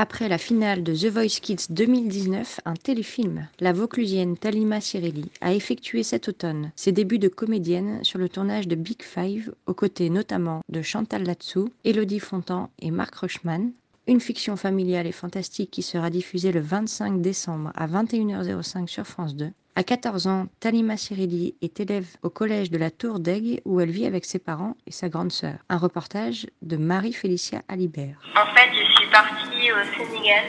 Après la finale de The Voice Kids 2019, un téléfilm, la Vauclusienne Talima Cirelli, a effectué cet automne ses débuts de comédienne sur le tournage de Big Five, aux côtés notamment de Chantal Latsou, Elodie Fontan et Marc Rushman, une fiction familiale et fantastique qui sera diffusée le 25 décembre à 21h05 sur France 2. À 14 ans, Talima Cirelli est élève au collège de la Tour d'Aigle où elle vit avec ses parents et sa grande sœur. Un reportage de Marie-Félicia Alibert. En fait, je suis partie au Sénégal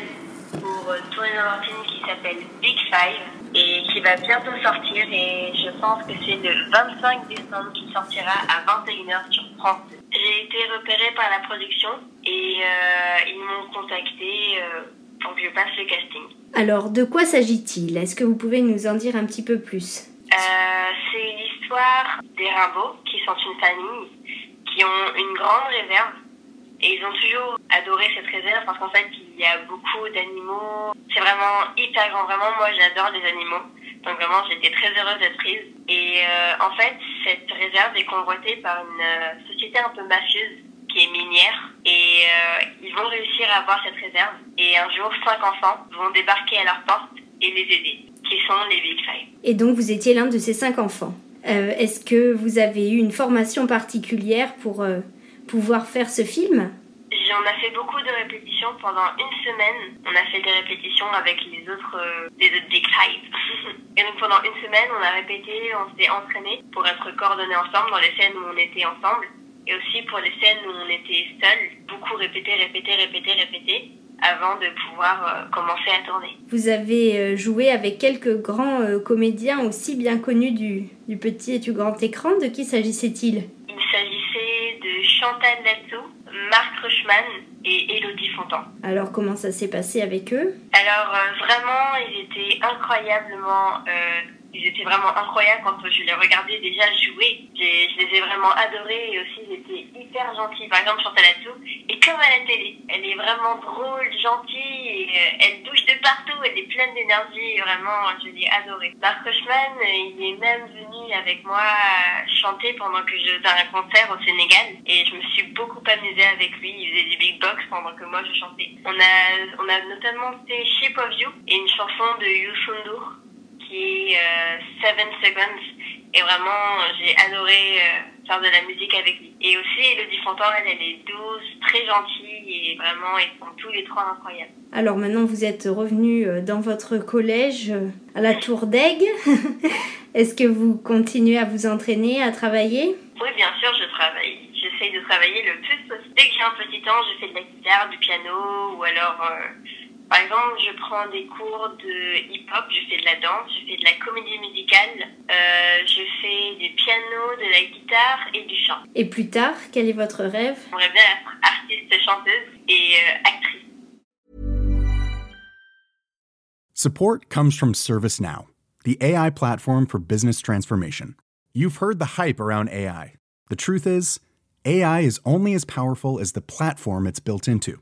pour tourner dans un film qui s'appelle Big Five et qui va bientôt sortir et je pense que c'est le 25 décembre qui sortira à 21h sur France 2. J'ai été repérée par la production et euh, ils m'ont contacté euh, pour que je passe le casting. Alors, de quoi s'agit-il? Est-ce que vous pouvez nous en dire un petit peu plus? Euh, c'est l'histoire des Rimbaud qui sont une famille qui ont une grande réserve et ils ont toujours adoré cette réserve parce qu'en fait il y a beaucoup d'animaux. C'est vraiment hyper grand, vraiment moi j'adore les animaux. Donc vraiment j'étais très heureuse d'être prise. Et euh, en fait cette réserve est convoitée par une euh, société un peu mafieuse qui est minière et euh, ils vont réussir à avoir cette réserve et un jour cinq enfants vont débarquer à leur porte et les aider, qui sont les Big Five. Et donc, vous étiez l'un de ces cinq enfants. Euh, Est-ce que vous avez eu une formation particulière pour euh, pouvoir faire ce film? On a fait beaucoup de répétitions pendant une semaine. On a fait des répétitions avec les autres, euh, les autres Big Five. Et donc pendant une semaine, on a répété, on s'est entraîné pour être coordonnés ensemble dans les scènes où on était ensemble. Et aussi pour les scènes où on était seuls. Beaucoup répéter, répéter, répéter, répéter avant de pouvoir euh, commencer à tourner. Vous avez euh, joué avec quelques grands euh, comédiens aussi bien connus du, du petit et du grand écran. De qui s'agissait-il? Il s'agissait de Chantal Latsou, Marc Rushman et Elodie Fontan. Alors, comment ça s'est passé avec eux? Alors euh, vraiment, ils étaient incroyablement, ils étaient vraiment incroyables quand je les regardais déjà jouer. Je les ai vraiment adorés et aussi ils étaient hyper gentils. Par exemple, Chantal Latsou est comme à la télé. Elle est vraiment drôle, gentille et euh, elle bouge de partout. Elle est pleine d'énergie. et Vraiment, je l'ai adorée. Marc Rushman, euh, il est même venu avec moi chanter pendant que je faisais un concert au Sénégal et je me suis beaucoup amusée avec lui. Il faisait du big box pendant que moi je chantais. On a, on a notamment fait Shape of You et une chanson de Youssou N'Dour qui est euh, Seven Seconds. Et vraiment, j'ai adoré euh, faire de la musique avec lui. Et aussi, Elodie Fontan, elle, elle est douce, très gentille et vraiment, ils sont tous les trois incroyables. Alors maintenant, vous êtes revenu euh, dans votre collège à la Tour d'Aigle. Est-ce que vous continuez à vous entraîner, à travailler? Oui, bien sûr, je travaille. J'essaye de travailler le plus possible. Dès que j'ai un petit temps, je fais de la guitare, du piano, ou alors, euh, par exemple, je prends des cours de hip-hop, je fais de la danse, je fais de la comédie musicale, euh, je fais du piano, de la guitare et du chant. Et plus tard, quel est votre rêve? J'aimerais bien être artiste, chanteuse et euh, actrice. Support comes from ServiceNow, the AI platform for business transformation. You've heard the hype around AI. The truth is, AI is only as powerful as the platform it's built into.